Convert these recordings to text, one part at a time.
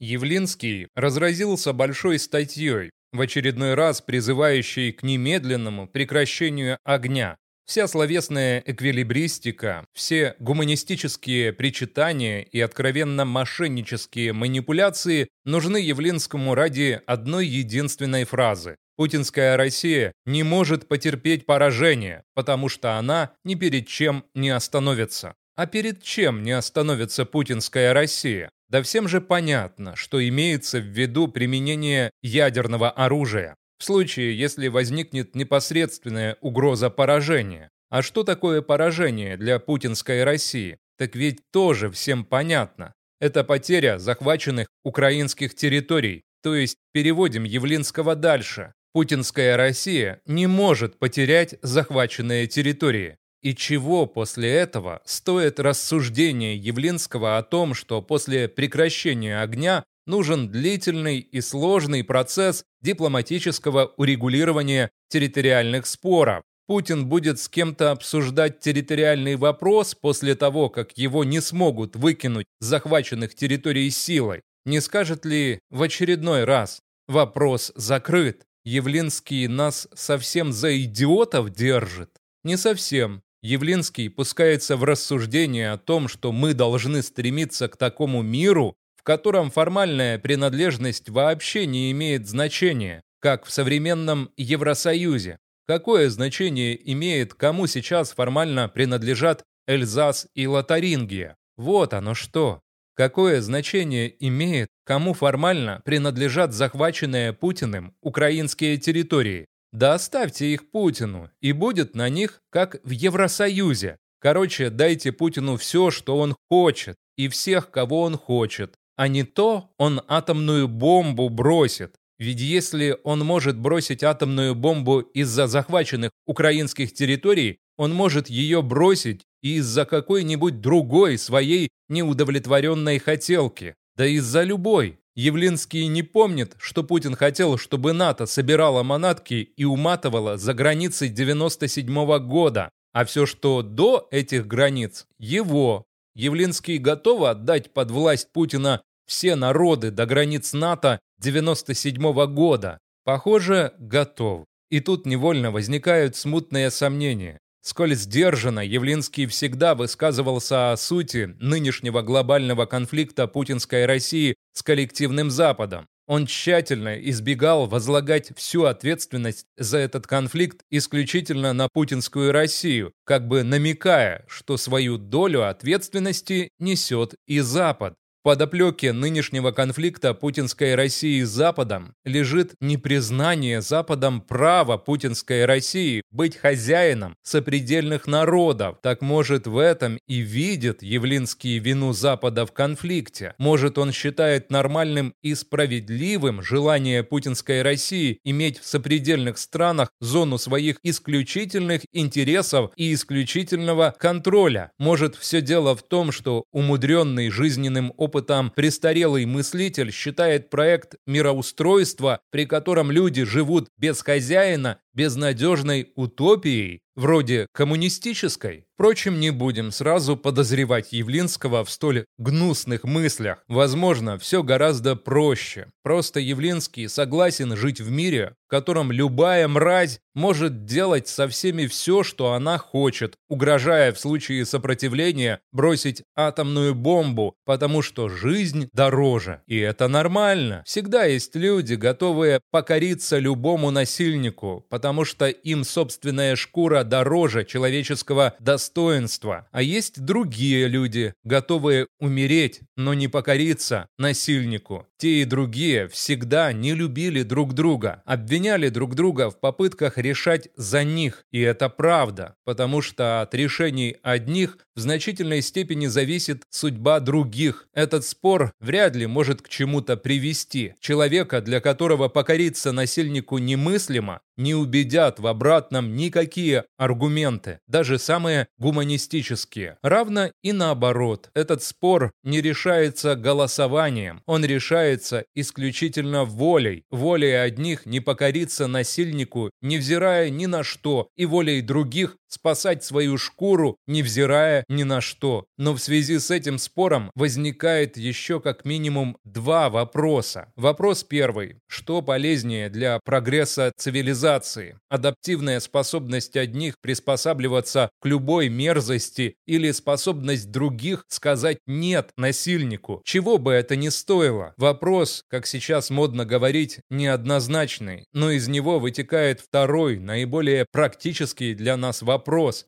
Явлинский разразился большой статьей, в очередной раз призывающей к немедленному прекращению огня. Вся словесная эквилибристика, все гуманистические причитания и откровенно мошеннические манипуляции нужны Явлинскому ради одной единственной фразы. Путинская Россия не может потерпеть поражение, потому что она ни перед чем не остановится. А перед чем не остановится путинская Россия? Да всем же понятно, что имеется в виду применение ядерного оружия в случае, если возникнет непосредственная угроза поражения. А что такое поражение для путинской России? Так ведь тоже всем понятно. Это потеря захваченных украинских территорий, то есть переводим Явлинского дальше. Путинская Россия не может потерять захваченные территории. И чего после этого стоит рассуждение Явлинского о том, что после прекращения огня нужен длительный и сложный процесс дипломатического урегулирования территориальных споров. Путин будет с кем-то обсуждать территориальный вопрос после того, как его не смогут выкинуть с захваченных территорий силой. Не скажет ли в очередной раз «вопрос закрыт»? Явлинский нас совсем за идиотов держит? Не совсем. Явлинский пускается в рассуждение о том, что мы должны стремиться к такому миру, в котором формальная принадлежность вообще не имеет значения, как в современном Евросоюзе. Какое значение имеет, кому сейчас формально принадлежат Эльзас и Лотарингия? Вот оно что. Какое значение имеет, кому формально принадлежат захваченные Путиным украинские территории? Да оставьте их Путину, и будет на них, как в Евросоюзе. Короче, дайте Путину все, что он хочет, и всех, кого он хочет а не то он атомную бомбу бросит. Ведь если он может бросить атомную бомбу из-за захваченных украинских территорий, он может ее бросить и из-за какой-нибудь другой своей неудовлетворенной хотелки. Да из-за любой. Явлинский не помнит, что Путин хотел, чтобы НАТО собирало манатки и уматывало за границей 97 -го года, а все, что до этих границ, его. Явлинский готов отдать под власть Путина все народы до границ НАТО 97 -го года. Похоже, готов. И тут невольно возникают смутные сомнения. Сколь сдержанно Явлинский всегда высказывался о сути нынешнего глобального конфликта путинской России с коллективным Западом. Он тщательно избегал возлагать всю ответственность за этот конфликт исключительно на путинскую Россию, как бы намекая, что свою долю ответственности несет и Запад подоплеке нынешнего конфликта путинской России с Западом лежит непризнание Западом права путинской России быть хозяином сопредельных народов. Так может в этом и видит Явлинский вину Запада в конфликте. Может он считает нормальным и справедливым желание путинской России иметь в сопредельных странах зону своих исключительных интересов и исключительного контроля. Может все дело в том, что умудренный жизненным опытом опытом престарелый мыслитель считает проект мироустройства, при котором люди живут без хозяина, безнадежной утопией, вроде коммунистической. Впрочем, не будем сразу подозревать Явлинского в столь гнусных мыслях. Возможно, все гораздо проще. Просто Явлинский согласен жить в мире, в котором любая мразь может делать со всеми все, что она хочет, угрожая в случае сопротивления бросить атомную бомбу, потому что жизнь дороже. И это нормально. Всегда есть люди, готовые покориться любому насильнику, потому что им собственная шкура дороже человеческого достоинства. А есть другие люди, готовые умереть, но не покориться насильнику. Те и другие всегда не любили друг друга, обвиняли друг друга в попытках решать за них. И это правда, потому что от решений одних в значительной степени зависит судьба других. Этот спор вряд ли может к чему-то привести. Человека, для которого покориться насильнику немыслимо, не убедят в обратном никакие аргументы, даже самые гуманистические. Равно и наоборот, этот спор не решается голосованием, он решается исключительно волей. Волей одних не покориться насильнику, невзирая ни на что, и волей других спасать свою шкуру, невзирая ни на что. Но в связи с этим спором возникает еще как минимум два вопроса. Вопрос первый. Что полезнее для прогресса цивилизации? Адаптивная способность одних приспосабливаться к любой мерзости или способность других сказать «нет» насильнику? Чего бы это ни стоило? Вопрос, как сейчас модно говорить, неоднозначный, но из него вытекает второй, наиболее практический для нас вопрос.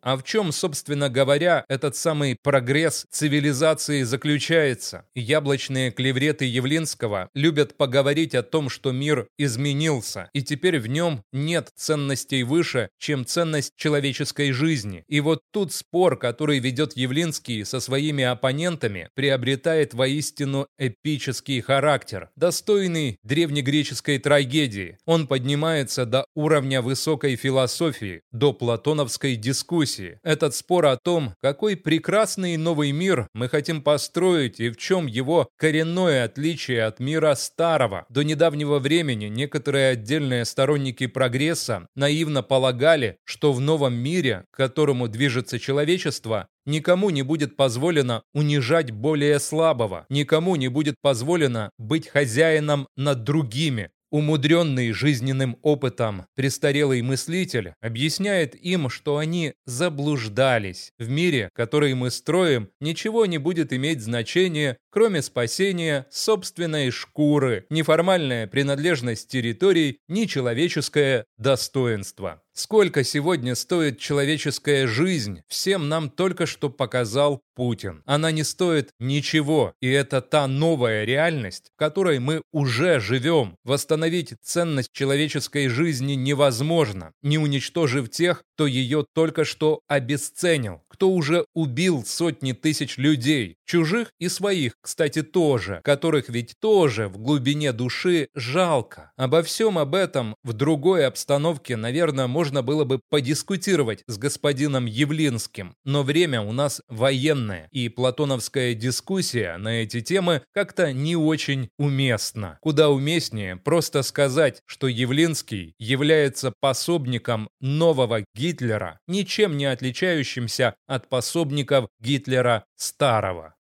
А в чем, собственно говоря, этот самый прогресс цивилизации заключается? Яблочные клевреты Явлинского любят поговорить о том, что мир изменился, и теперь в нем нет ценностей выше, чем ценность человеческой жизни. И вот тут спор, который ведет Явлинский со своими оппонентами, приобретает воистину эпический характер, достойный древнегреческой трагедии. Он поднимается до уровня высокой философии, до платоновской дискуссии. Этот спор о том, какой прекрасный новый мир мы хотим построить и в чем его коренное отличие от мира старого. До недавнего времени некоторые отдельные сторонники прогресса наивно полагали, что в новом мире, к которому движется человечество, Никому не будет позволено унижать более слабого, никому не будет позволено быть хозяином над другими, Умудренный жизненным опытом престарелый мыслитель объясняет им, что они заблуждались. В мире, который мы строим, ничего не будет иметь значения, кроме спасения собственной шкуры, неформальная принадлежность территорий, ни человеческое достоинство. Сколько сегодня стоит человеческая жизнь, всем нам только что показал Путин. Она не стоит ничего, и это та новая реальность, в которой мы уже живем. Восстановить ценность человеческой жизни невозможно, не уничтожив тех, кто ее только что обесценил, кто уже убил сотни тысяч людей, чужих и своих, кстати, тоже, которых ведь тоже в глубине души жалко. Обо всем об этом в другой обстановке, наверное, можно было бы подискутировать с господином Явлинским, но время у нас военное, и платоновская дискуссия на эти темы как-то не очень уместна. Куда уместнее просто сказать, что Явлинский является пособником нового Гитлера, ничем не отличающимся от пособников Гитлера старого.